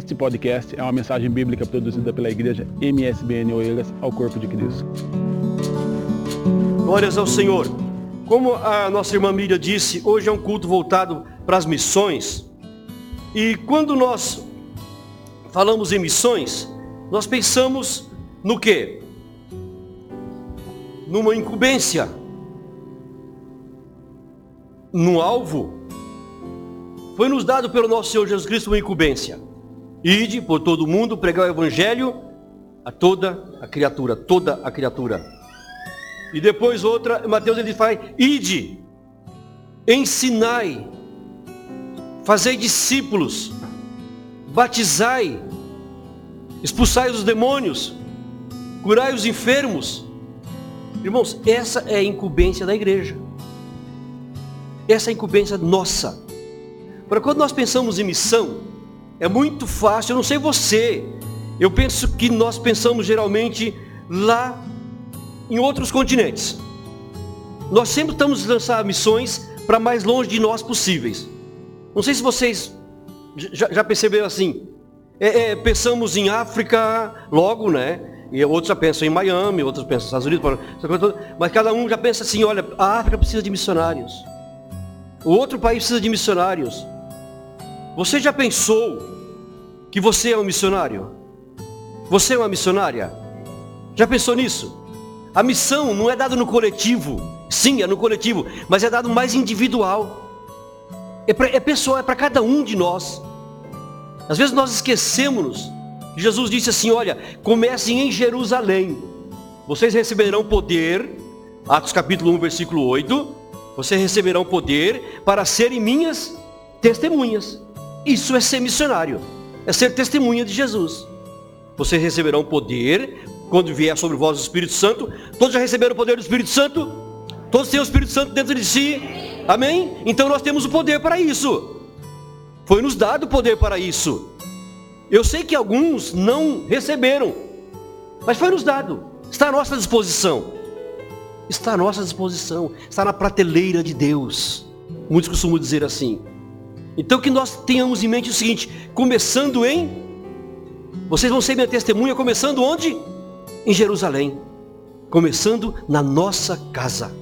Este podcast é uma mensagem bíblica produzida pela igreja MSBN Oeiras ao Corpo de Cristo. Glórias ao Senhor. Como a nossa irmã Miriam disse, hoje é um culto voltado para as missões. E quando nós falamos em missões, nós pensamos no quê? Numa incumbência. Num alvo. Foi nos dado pelo nosso Senhor Jesus Cristo uma incumbência. Ide por todo mundo pregar o evangelho a toda a criatura, toda a criatura. E depois outra, Mateus ele faz, ide, ensinai, fazei discípulos, batizai, expulsai os demônios, curai os enfermos. Irmãos, essa é a incumbência da igreja. Essa é a incumbência nossa. Para quando nós pensamos em missão, é muito fácil, eu não sei você. Eu penso que nós pensamos geralmente lá em outros continentes. Nós sempre estamos lançando missões para mais longe de nós possíveis. Não sei se vocês já, já perceberam assim. É, é, pensamos em África logo, né? E outros já pensam em Miami, outros pensam nos Estados Unidos, mas cada um já pensa assim, olha, a África precisa de missionários. O outro país precisa de missionários. Você já pensou que você é um missionário? Você é uma missionária? Já pensou nisso? A missão não é dada no coletivo. Sim, é no coletivo, mas é dado mais individual. É, pra, é pessoal, é para cada um de nós. Às vezes nós esquecemos que Jesus disse assim: olha, comecem em Jerusalém. Vocês receberão poder, Atos capítulo 1, versículo 8. Vocês receberão poder para serem minhas testemunhas. Isso é ser missionário, é ser testemunha de Jesus. Vocês receberão poder quando vier sobre vós o Espírito Santo. Todos já receberam o poder do Espírito Santo? Todos têm o Espírito Santo dentro de si? Amém? Então nós temos o poder para isso. Foi nos dado o poder para isso. Eu sei que alguns não receberam, mas foi nos dado. Está à nossa disposição. Está à nossa disposição. Está na prateleira de Deus. Muitos costumam dizer assim. Então que nós tenhamos em mente o seguinte, começando em vocês vão ser minha testemunha começando onde? Em Jerusalém. Começando na nossa casa.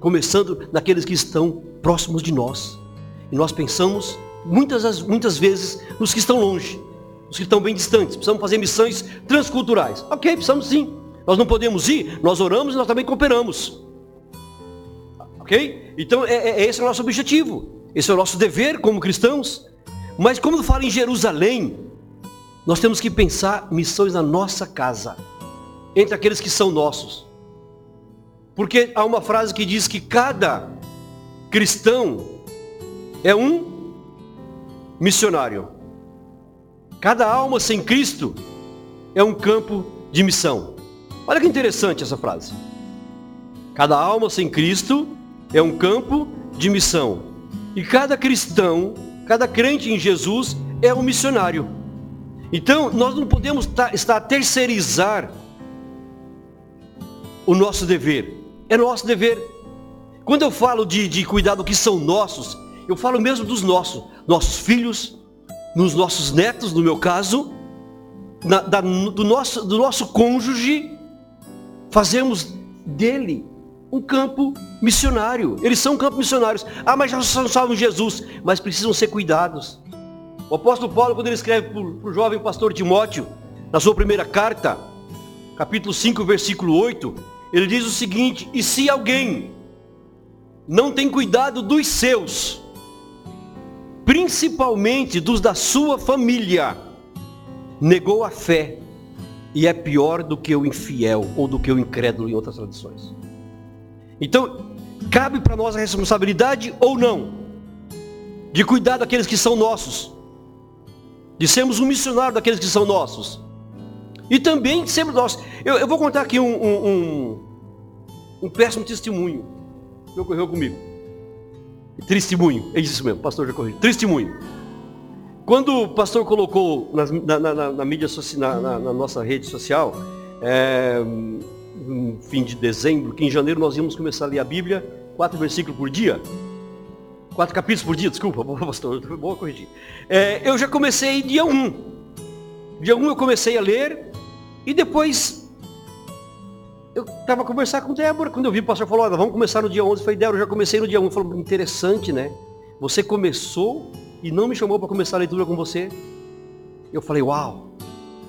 Começando naqueles que estão próximos de nós. E nós pensamos muitas, muitas vezes nos que estão longe, nos que estão bem distantes. Precisamos fazer missões transculturais. Ok, precisamos sim. Nós não podemos ir, nós oramos e nós também cooperamos. Ok? Então é, é, esse é o nosso objetivo. Esse é o nosso dever como cristãos. Mas como fala em Jerusalém, nós temos que pensar missões na nossa casa, entre aqueles que são nossos. Porque há uma frase que diz que cada cristão é um missionário. Cada alma sem Cristo é um campo de missão. Olha que interessante essa frase. Cada alma sem Cristo é um campo de missão. E cada cristão, cada crente em Jesus é um missionário. Então, nós não podemos estar a terceirizar o nosso dever. É nosso dever. Quando eu falo de, de cuidar do que são nossos, eu falo mesmo dos nossos, nossos filhos, nos nossos netos, no meu caso, na, da, do, nosso, do nosso cônjuge, fazemos dele um campo missionário. Eles são um campo missionários. Ah, mas já são salvos Jesus, mas precisam ser cuidados. O apóstolo Paulo, quando ele escreve para o jovem pastor Timóteo, na sua primeira carta, capítulo 5, versículo 8, ele diz o seguinte: E se alguém não tem cuidado dos seus, principalmente dos da sua família, negou a fé e é pior do que o infiel ou do que o incrédulo em outras tradições. Então, cabe para nós a responsabilidade ou não de cuidar daqueles que são nossos, de sermos um missionário daqueles que são nossos, e também sermos nós. Eu, eu, vou contar aqui um, um, um, um péssimo testemunho que ocorreu comigo. Testemunho, é isso mesmo, pastor já corrigiu. Testemunho. Quando o pastor colocou na, na, na, na mídia na, nossa rede social, é, fim de dezembro, que em janeiro nós íamos começar a ler a Bíblia, quatro versículos por dia. Quatro capítulos por dia, desculpa, pastor, vou corrigir. É, eu já comecei dia 1. Dia 1 eu comecei a ler e depois eu estava conversando com Débora, quando eu vi o pastor falou, vamos começar no dia 11, eu falei, Débora, eu já comecei no dia 1. Falou, interessante, né? Você começou e não me chamou para começar a leitura com você. Eu falei, uau.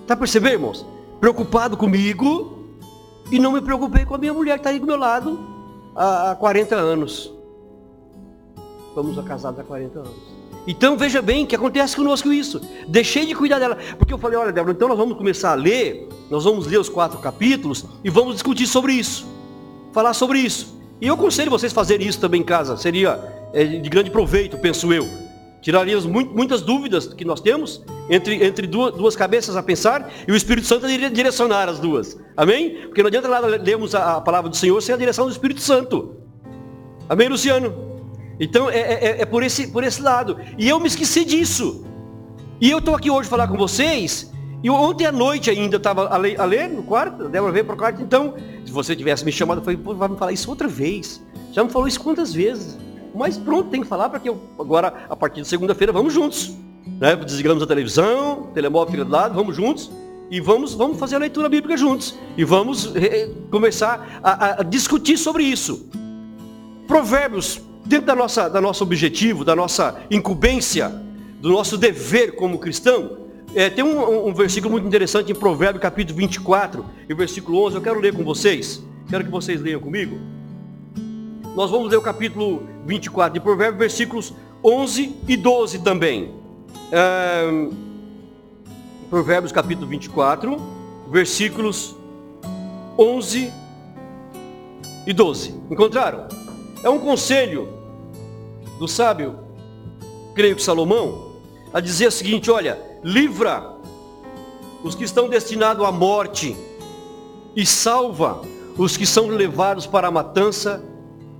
Tá percebendo, irmãos? Preocupado comigo e não me preocupei com a minha mulher que está aí do meu lado há, há 40 anos. Estamos casados há 40 anos. Então veja bem que acontece conosco isso. Deixei de cuidar dela. Porque eu falei, olha, Débora, então nós vamos começar a ler, nós vamos ler os quatro capítulos e vamos discutir sobre isso. Falar sobre isso. E eu aconselho vocês fazerem isso também em casa. Seria é, de grande proveito, penso eu. Tiraríamos muitas dúvidas que nós temos entre, entre duas, duas, cabeças a pensar e o Espírito Santo iria direcionar as duas. Amém? Porque não adianta nada lermos a, a palavra do Senhor sem a direção do Espírito Santo. Amém, Luciano? Então é, é, é, por, esse, por esse lado. E eu me esqueci disso. E eu estou aqui hoje falar com vocês. E ontem à noite ainda estava a, a ler no quarto, Débora veio para o quarto. Então, se você tivesse me chamado, eu falei, vai me falar isso outra vez. Já me falou isso quantas vezes? Mas pronto, tem que falar para que eu, agora, a partir de segunda-feira, vamos juntos. Né? Desligamos a televisão, telemóvel fica do lado, vamos juntos. E vamos, vamos fazer a leitura bíblica juntos. E vamos eh, começar a, a discutir sobre isso. Provérbios dentro da nossa, da nosso objetivo, da nossa incumbência, do nosso dever como cristão, é, tem um, um, versículo muito interessante em Provérbios capítulo 24, e versículo 11, eu quero ler com vocês, quero que vocês leiam comigo. Nós vamos ler o capítulo 24 de Provérbios, versículos 11 e 12 também. É, Provérbios capítulo 24, versículos 11 e 12. Encontraram? É um conselho do sábio, creio que Salomão, a dizer o seguinte: olha, livra os que estão destinados à morte e salva os que são levados para a matança,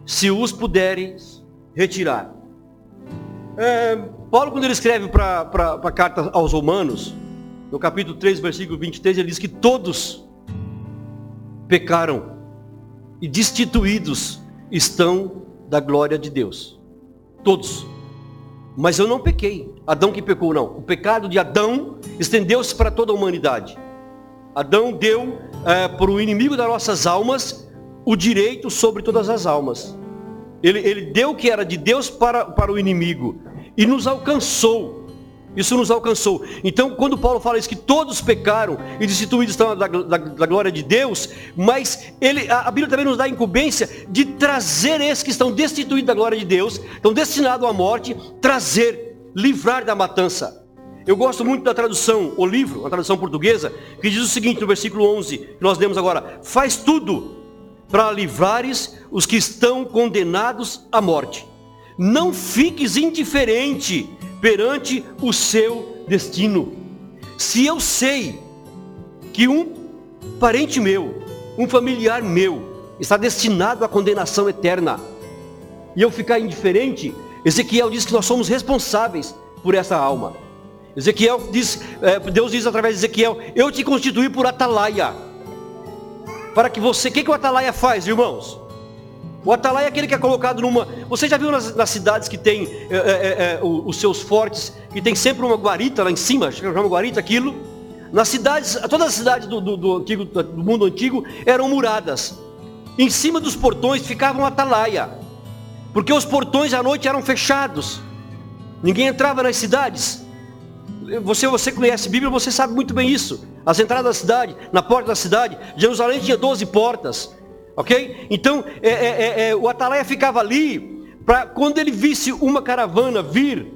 se os puderes retirar. É, Paulo, quando ele escreve para a carta aos Romanos, no capítulo 3, versículo 23, ele diz que todos pecaram e destituídos estão da glória de Deus. Todos. Mas eu não pequei. Adão que pecou, não. O pecado de Adão estendeu-se para toda a humanidade. Adão deu é, para o inimigo das nossas almas o direito sobre todas as almas. Ele, ele deu o que era de Deus para, para o inimigo. E nos alcançou isso nos alcançou. Então, quando Paulo fala isso, que todos pecaram e destituídos estão da, da, da glória de Deus, mas ele, a, a, Bíblia também nos dá a incumbência de trazer esses que estão destituídos da glória de Deus, estão destinados à morte, trazer, livrar da matança. Eu gosto muito da tradução, o livro, a tradução portuguesa, que diz o seguinte no versículo 11, que nós lemos agora: Faz tudo para livrares os que estão condenados à morte. Não fiques indiferente perante o seu destino. Se eu sei que um parente meu, um familiar meu, está destinado à condenação eterna, e eu ficar indiferente, Ezequiel diz que nós somos responsáveis por essa alma. Ezequiel diz, é, Deus diz através de Ezequiel, eu te constituí por atalaia. Para que você, o que, que o atalaia faz, irmãos? O atalaia é aquele que é colocado numa. Você já viu nas, nas cidades que tem é, é, é, os seus fortes, que tem sempre uma guarita lá em cima, chama guarita aquilo. Nas cidades, todas as cidades do, do, do, antigo, do mundo antigo eram muradas. Em cima dos portões ficava um atalaia. Porque os portões à noite eram fechados. Ninguém entrava nas cidades. Você, você conhece a Bíblia, você sabe muito bem isso. As entradas da cidade, na porta da cidade, Jerusalém tinha 12 portas. Ok? Então, é, é, é, é, o atalaia ficava ali, para quando ele visse uma caravana vir,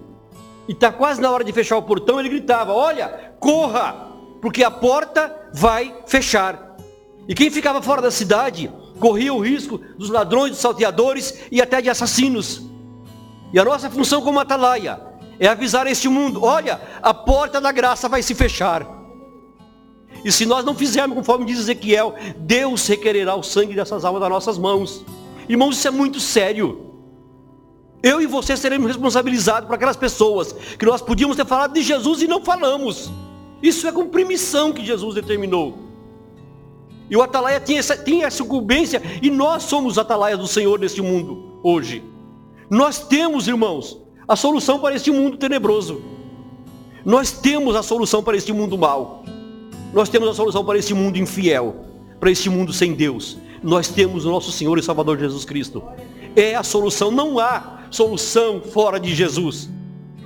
e está quase na hora de fechar o portão, ele gritava, olha, corra, porque a porta vai fechar. E quem ficava fora da cidade, corria o risco dos ladrões, dos salteadores e até de assassinos. E a nossa função como atalaia é avisar este mundo, olha, a porta da graça vai se fechar. E se nós não fizermos conforme diz Ezequiel, Deus requererá o sangue dessas almas das nossas mãos. Irmãos, isso é muito sério. Eu e você seremos responsabilizados por aquelas pessoas que nós podíamos ter falado de Jesus e não falamos. Isso é com permissão que Jesus determinou. E o atalaia tinha essa, tinha essa incumbência, e nós somos atalaia do Senhor nesse mundo, hoje. Nós temos, irmãos, a solução para este mundo tenebroso. Nós temos a solução para este mundo mal. Nós temos a solução para este mundo infiel, para este mundo sem Deus. Nós temos o nosso Senhor e Salvador Jesus Cristo. É a solução, não há solução fora de Jesus.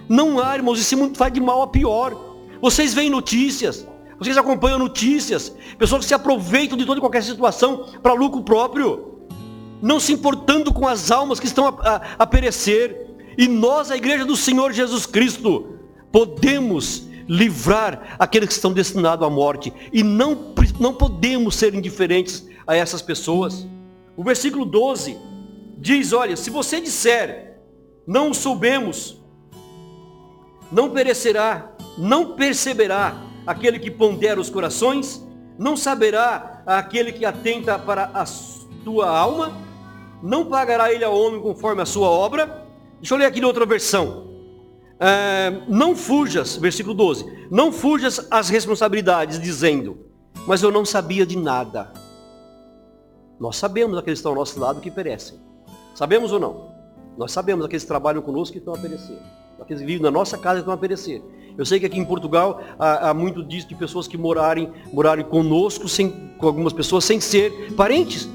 Não há, irmãos, esse mundo vai de mal a pior. Vocês veem notícias, vocês acompanham notícias, pessoas que se aproveitam de toda e qualquer situação para lucro próprio, não se importando com as almas que estão a, a, a perecer. E nós, a igreja do Senhor Jesus Cristo, podemos livrar aqueles que estão destinados à morte. E não, não podemos ser indiferentes a essas pessoas. O versículo 12 diz: Olha, se você disser, não soubemos, não perecerá, não perceberá aquele que pondera os corações, não saberá aquele que atenta para a tua alma, não pagará ele ao homem conforme a sua obra. Deixa eu ler aqui na outra versão. É, não fujas, versículo 12, não fujas as responsabilidades, dizendo, mas eu não sabia de nada. Nós sabemos aqueles que estão ao nosso lado que perecem. Sabemos ou não? Nós sabemos aqueles que trabalham conosco que estão a perecer. Aqueles que vivem na nossa casa que estão a perecer. Eu sei que aqui em Portugal há, há muito disso de pessoas que morarem, morarem conosco, sem, com algumas pessoas, sem ser parentes.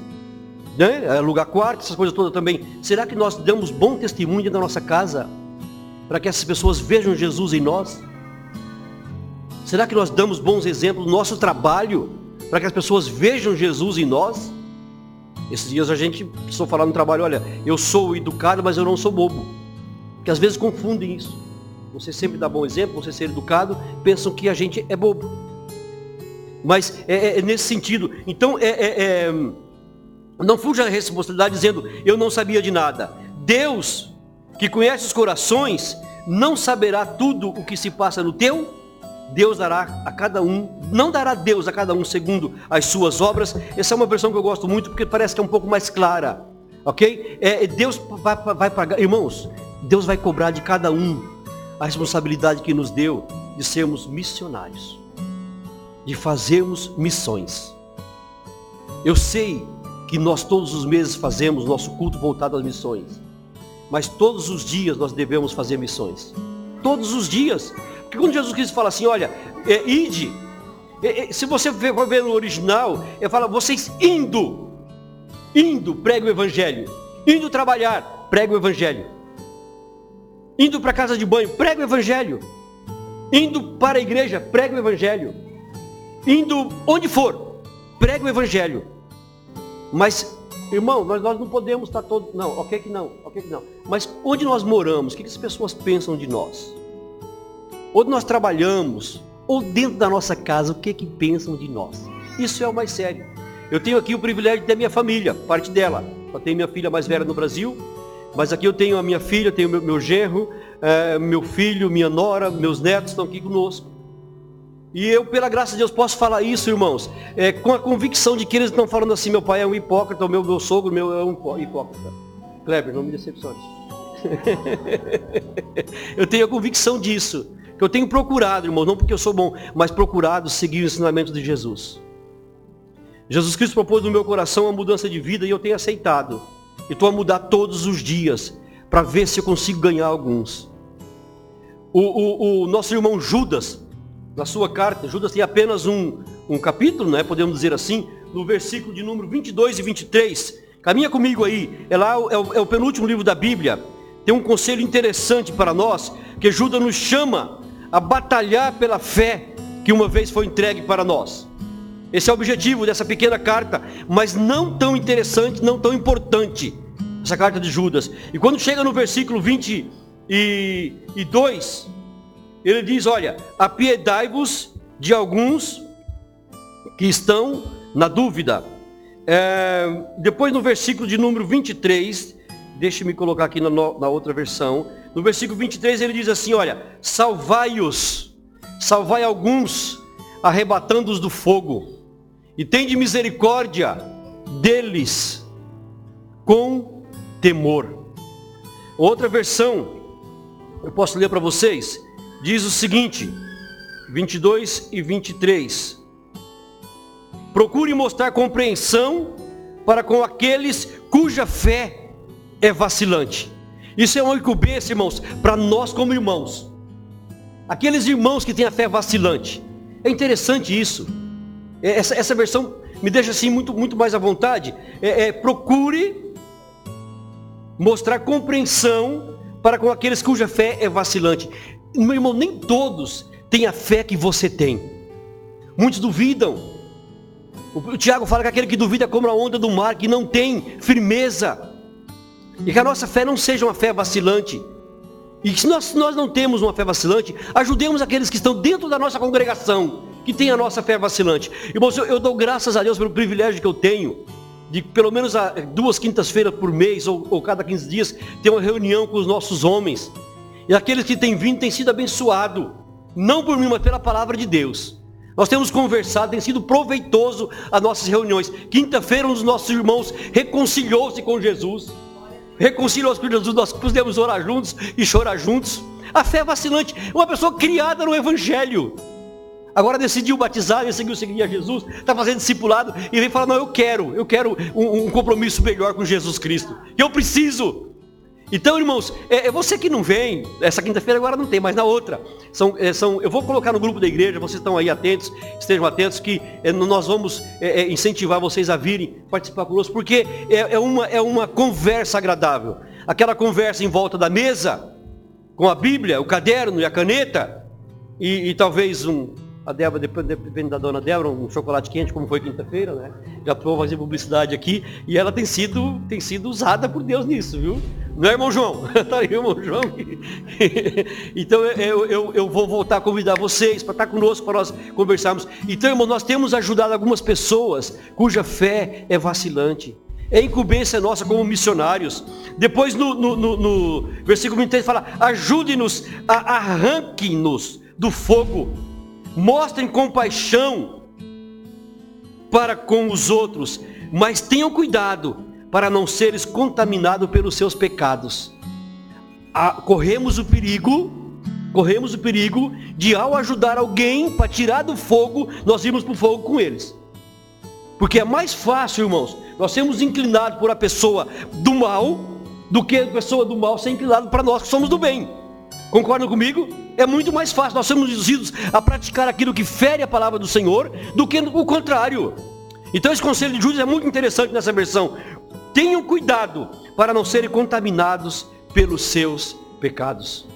Né? Alugar quarto, essas coisas todas também. Será que nós damos bom testemunho da nossa casa? Para que essas pessoas vejam Jesus em nós? Será que nós damos bons exemplos no nosso trabalho? Para que as pessoas vejam Jesus em nós? Esses dias a gente precisou falar no trabalho, olha, eu sou educado, mas eu não sou bobo. Porque às vezes confundem isso. Você sempre dá bom exemplo, você ser educado, pensam que a gente é bobo. Mas é, é, é nesse sentido. Então, é, é, é, não fuja a responsabilidade dizendo, eu não sabia de nada. Deus, que conhece os corações, não saberá tudo o que se passa no teu Deus dará a cada um, não dará Deus a cada um segundo as suas obras. Essa é uma versão que eu gosto muito porque parece que é um pouco mais clara. Ok? É, Deus vai, vai pagar, irmãos, Deus vai cobrar de cada um a responsabilidade que nos deu de sermos missionários, de fazermos missões. Eu sei que nós todos os meses fazemos nosso culto voltado às missões, mas todos os dias nós devemos fazer missões. Todos os dias. Porque quando Jesus Cristo fala assim, olha, é, ide, é, é, se você for ver no original, ele fala, vocês indo, indo, prega o evangelho, indo trabalhar, prega o evangelho, indo para casa de banho, prega o evangelho, indo para a igreja, prega o evangelho, indo onde for, prega o evangelho. Mas, irmão, nós, nós não podemos estar todos, não, ok que não, ok que não. Mas onde nós moramos, o que, que as pessoas pensam de nós? onde nós trabalhamos, ou dentro da nossa casa, o que que pensam de nós. Isso é o mais sério. Eu tenho aqui o privilégio de ter minha família, parte dela. Eu tenho minha filha mais velha no Brasil, mas aqui eu tenho a minha filha, tenho meu, meu genro, é, meu filho, minha nora, meus netos estão aqui conosco. E eu, pela graça de Deus, posso falar isso, irmãos, é, com a convicção de que eles estão falando assim, meu pai é um hipócrita, o meu, meu sogro meu é um hipócrita. Kleber, não me decepcione. eu tenho a convicção disso que eu tenho procurado, irmão, não porque eu sou bom, mas procurado seguir o ensinamento de Jesus. Jesus Cristo propôs no meu coração uma mudança de vida e eu tenho aceitado. E estou a mudar todos os dias para ver se eu consigo ganhar alguns. O, o, o, nosso irmão Judas, na sua carta, Judas tem apenas um, um capítulo, né, podemos dizer assim, no versículo de número 22 e 23. Caminha comigo aí, é lá é o, é o penúltimo livro da Bíblia. Tem um conselho interessante para nós, que Judas nos chama a batalhar pela fé que uma vez foi entregue para nós. Esse é o objetivo dessa pequena carta, mas não tão interessante, não tão importante, essa carta de Judas. E quando chega no versículo 22, ele diz: Olha, apiedai-vos de alguns que estão na dúvida. É, depois no versículo de número 23, deixe-me colocar aqui na, na outra versão. No versículo 23 ele diz assim, olha, salvai-os, salvai alguns, arrebatando-os do fogo, e tende misericórdia deles com temor. Outra versão, eu posso ler para vocês, diz o seguinte, 22 e 23. Procure mostrar compreensão para com aqueles cuja fé é vacilante Isso é uma incumbência, irmãos, para nós como irmãos. Aqueles irmãos que têm a fé vacilante. É interessante isso. É, essa, essa versão me deixa assim muito, muito mais à vontade. É, é, procure mostrar compreensão para com aqueles cuja fé é vacilante. Meu irmão, nem todos têm a fé que você tem. Muitos duvidam. O Tiago fala que aquele que duvida é como a onda do mar, que não tem firmeza. E que a nossa fé não seja uma fé vacilante. E que se nós, nós não temos uma fé vacilante, ajudemos aqueles que estão dentro da nossa congregação, que tem a nossa fé vacilante. Irmãos, eu, eu dou graças a Deus pelo privilégio que eu tenho de pelo menos duas quintas-feiras por mês, ou, ou, cada 15 dias, ter uma reunião com os nossos homens. E aqueles que têm vindo têm sido abençoados, não por mim, mas pela palavra de Deus. Nós temos conversado, tem sido proveitoso as nossas reuniões. Quinta-feira, um dos nossos irmãos reconciliou-se com Jesus reconciliou-se com Jesus, nós podemos orar juntos e chorar juntos. A fé é vacilante, uma pessoa criada no Evangelho. Agora decidiu batizar, decidiu seguir a Jesus, está fazendo discipulado e vem falar, não, eu quero, eu quero um, um compromisso melhor com Jesus Cristo. Eu preciso. Então, irmãos, é, é você que não vem, essa quinta-feira agora não tem, mas na outra. São, é, são, eu vou colocar no grupo da igreja, vocês estão aí atentos, estejam atentos, que é, nós vamos é, é, incentivar vocês a virem participar conosco, porque é, uma, é uma conversa agradável. Aquela conversa em volta da mesa, com a Bíblia, o caderno e a caneta, e, e talvez um, a Débora, depende da dona Débora, um chocolate quente, como foi quinta-feira, né? Já estou fazendo publicidade aqui, e ela tem sido, tem sido usada por Deus nisso, viu? Não é, irmão João? Está aí, irmão João. então eu, eu, eu vou voltar a convidar vocês para estar conosco, para nós conversarmos. Então, irmão, nós temos ajudado algumas pessoas cuja fé é vacilante. É incumbência nossa como missionários. Depois no, no, no, no versículo 23 fala, ajude-nos, arranque-nos do fogo mostrem compaixão para com os outros, mas tenham cuidado para não seres contaminados pelos seus pecados. Ah, corremos o perigo, corremos o perigo de ao ajudar alguém para tirar do fogo, nós irmos para o fogo com eles. Porque é mais fácil, irmãos, nós sermos inclinados por a pessoa do mal, do que a pessoa do mal ser inclinada para nós que somos do bem. Concordam comigo? É muito mais fácil nós sermos induzidos a praticar aquilo que fere a palavra do Senhor do que o contrário. Então esse conselho de Judas é muito interessante nessa versão. Tenham cuidado para não serem contaminados pelos seus pecados.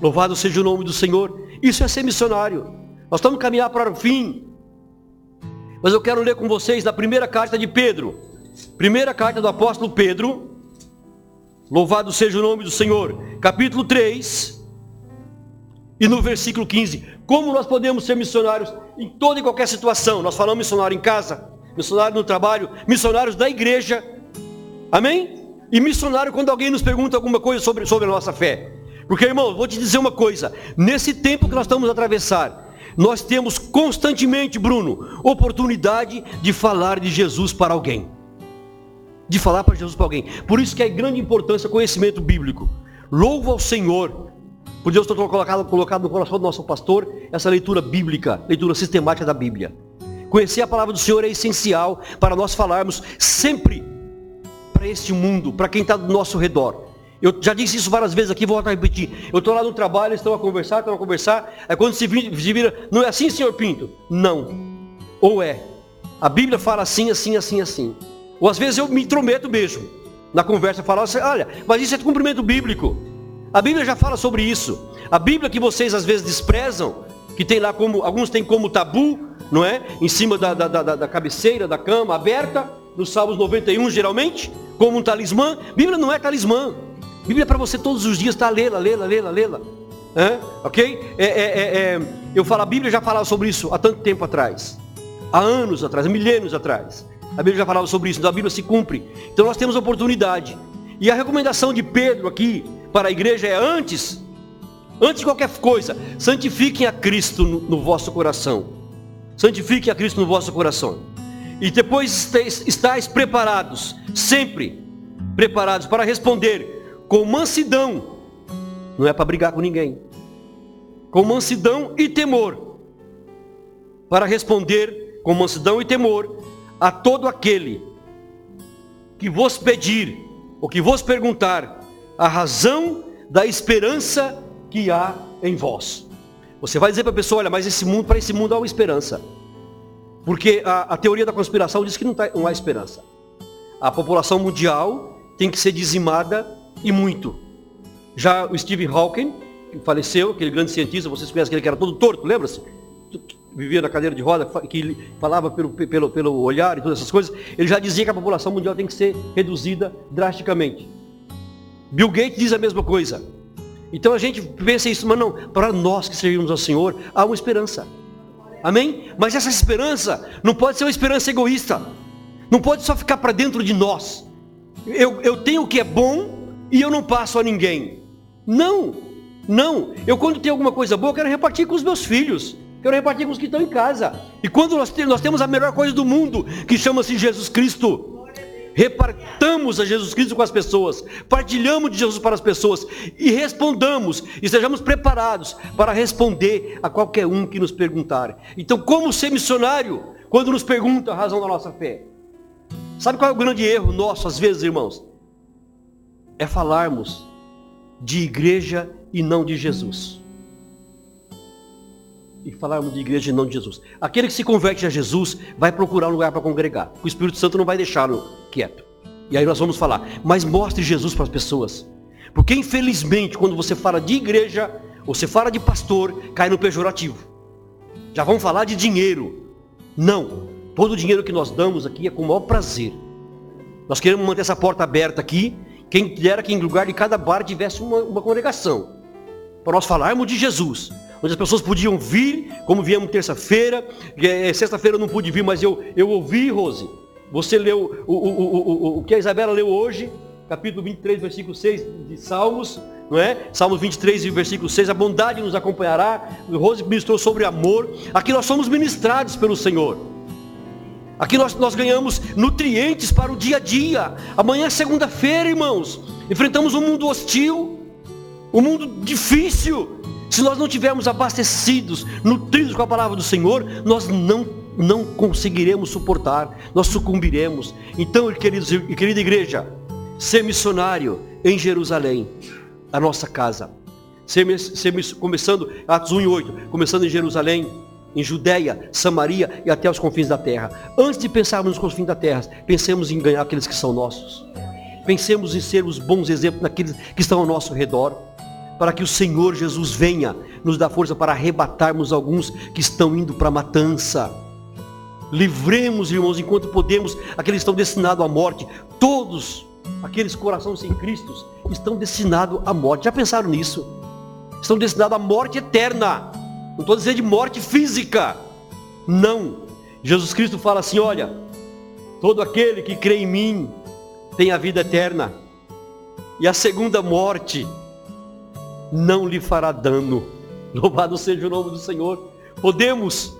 Louvado seja o nome do Senhor. Isso é ser missionário. Nós estamos caminhando para o fim. Mas eu quero ler com vocês na primeira carta de Pedro. Primeira carta do apóstolo Pedro, Louvado seja o nome do Senhor. Capítulo 3. E no versículo 15. Como nós podemos ser missionários em toda e qualquer situação? Nós falamos missionário em casa, missionário no trabalho, missionários da igreja. Amém? E missionário quando alguém nos pergunta alguma coisa sobre, sobre a nossa fé. Porque, irmão, vou te dizer uma coisa. Nesse tempo que nós estamos a atravessar, nós temos constantemente, Bruno, oportunidade de falar de Jesus para alguém de falar para Jesus para alguém. Por isso que é grande importância conhecimento bíblico. Louvo ao Senhor, por Deus ter colocado, colocado no coração do nosso pastor essa leitura bíblica, leitura sistemática da Bíblia. Conhecer a palavra do Senhor é essencial para nós falarmos sempre para este mundo, para quem está do nosso redor. Eu já disse isso várias vezes aqui, vou repetir. Eu estou lá no trabalho, estão a conversar, estão a conversar. É quando se vira, não é assim, senhor Pinto? Não. Ou é. A Bíblia fala assim, assim, assim, assim. Ou às vezes eu me intrometo mesmo na conversa falo assim, olha, mas isso é cumprimento bíblico. A Bíblia já fala sobre isso. A Bíblia que vocês às vezes desprezam, que tem lá como, alguns têm como tabu, não é? Em cima da, da, da, da cabeceira, da cama, aberta, nos Salmos 91 geralmente, como um talismã. Bíblia não é talismã. Bíblia é para você todos os dias tá, lê-la, lê-la, lê-la, lê-la. É? Ok? É, é, é, eu falo, a Bíblia já falava sobre isso há tanto tempo atrás. Há anos atrás, há milênios atrás. A Bíblia já falava sobre isso, então a Bíblia se cumpre. Então nós temos oportunidade. E a recomendação de Pedro aqui para a igreja é antes, antes de qualquer coisa, santifiquem a Cristo no, no vosso coração. Santifiquem a Cristo no vosso coração. E depois estáis preparados, sempre preparados para responder com mansidão. Não é para brigar com ninguém. Com mansidão e temor. Para responder com mansidão e temor a todo aquele que vos pedir, ou que vos perguntar, a razão da esperança que há em vós. Você vai dizer para a pessoa, olha, mas esse mundo, para esse mundo há uma esperança. Porque a, a teoria da conspiração diz que não, tá, não há esperança. A população mundial tem que ser dizimada e muito. Já o Stephen Hawking, que faleceu, aquele grande cientista, vocês conhecem aquele que era todo torto, lembra-se? Vivia na cadeira de roda, que falava pelo, pelo, pelo olhar e todas essas coisas. Ele já dizia que a população mundial tem que ser reduzida drasticamente. Bill Gates diz a mesma coisa. Então a gente pensa isso, mas não, para nós que servimos ao Senhor, há uma esperança. Amém? Mas essa esperança não pode ser uma esperança egoísta. Não pode só ficar para dentro de nós. Eu, eu tenho o que é bom e eu não passo a ninguém. Não, não. Eu quando tenho alguma coisa boa, quero repartir com os meus filhos. Quero repartir com os que estão em casa. E quando nós, nós temos a melhor coisa do mundo, que chama-se Jesus Cristo repartamos a Jesus Cristo com as pessoas, partilhamos de Jesus para as pessoas e respondamos e sejamos preparados para responder a qualquer um que nos perguntar. Então, como ser missionário quando nos pergunta a razão da nossa fé? Sabe qual é o grande erro nosso às vezes, irmãos? É falarmos de igreja e não de Jesus e falarmos de igreja e não de Jesus. Aquele que se converte a Jesus vai procurar um lugar para congregar. O Espírito Santo não vai deixá-lo quieto. E aí nós vamos falar, mas mostre Jesus para as pessoas. Porque infelizmente, quando você fala de igreja, você fala de pastor, cai no pejorativo. Já vamos falar de dinheiro. Não. Todo o dinheiro que nós damos aqui é com o maior prazer. Nós queremos manter essa porta aberta aqui. Quem dera que em lugar de cada bar tivesse uma, uma congregação. Para nós falarmos de Jesus onde as pessoas podiam vir, como viemos terça-feira. É, sexta-feira eu não pude vir, mas eu, eu ouvi, Rose. Você leu o, o, o, o, que a Isabela leu hoje, capítulo 23, versículo 6 de Salmos, não é? Salmos 23, versículo 6, a bondade nos acompanhará. O Rose ministrou sobre amor. Aqui nós somos ministrados pelo Senhor. Aqui nós, nós ganhamos nutrientes para o dia a dia. Amanhã é segunda-feira, irmãos. Enfrentamos um mundo hostil, um mundo difícil. Se nós não tivermos abastecidos, nutridos com a palavra do Senhor, nós não, não conseguiremos suportar, nós sucumbiremos. Então, queridos e querida igreja, ser missionário em Jerusalém, a nossa casa. Ser, ser, começando, Atos 1 e 8, começando em Jerusalém, em Judéia, Samaria e até os confins da terra. Antes de pensarmos nos confins da terra, pensemos em ganhar aqueles que são nossos. Pensemos em ser os bons exemplos daqueles que estão ao nosso redor para que o Senhor Jesus venha nos dar força para arrebatarmos alguns que estão indo para a matança. Livremos, irmãos, enquanto podemos, aqueles que estão destinados à morte. Todos aqueles corações sem Cristo estão destinados à morte. Já pensaram nisso? Estão destinados à morte eterna. Não estou dizendo de morte física. Não. Jesus Cristo fala assim: olha, todo aquele que crê em mim tem a vida eterna. E a segunda morte não lhe fará dano. Louvado seja o nome do Senhor. Podemos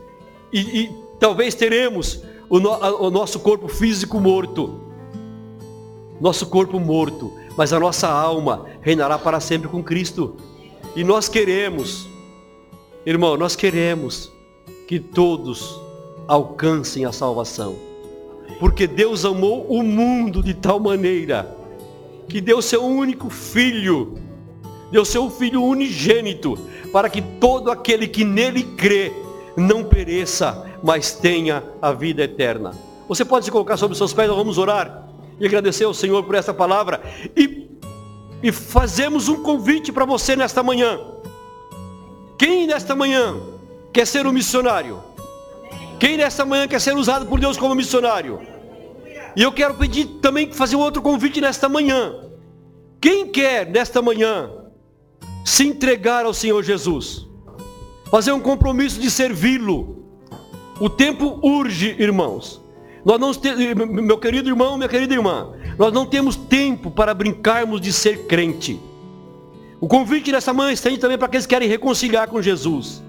e, e talvez teremos o, no, o nosso corpo físico morto, nosso corpo morto, mas a nossa alma reinará para sempre com Cristo. E nós queremos, irmão, nós queremos que todos alcancem a salvação. Porque Deus amou o mundo de tal maneira que deu seu único filho deu seu Filho unigênito, para que todo aquele que nele crê não pereça, mas tenha a vida eterna. Você pode se colocar sobre os seus pés, nós vamos orar e agradecer ao Senhor por essa palavra e, e fazemos um convite para você nesta manhã. Quem nesta manhã quer ser um missionário? Quem nesta manhã quer ser usado por Deus como missionário? E eu quero pedir também fazer um outro convite nesta manhã. Quem quer nesta manhã se entregar ao Senhor Jesus, fazer um compromisso de servi-lo. O tempo urge, irmãos. Nós não meu querido irmão, minha querida irmã, nós não temos tempo para brincarmos de ser crente. O convite dessa manhã estende também para aqueles que querem reconciliar com Jesus.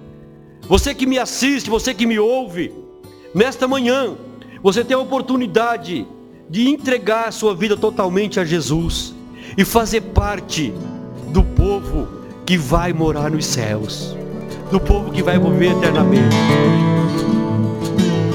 Você que me assiste, você que me ouve, nesta manhã, você tem a oportunidade de entregar a sua vida totalmente a Jesus e fazer parte do povo que vai morar nos céus, do povo que vai viver eternamente.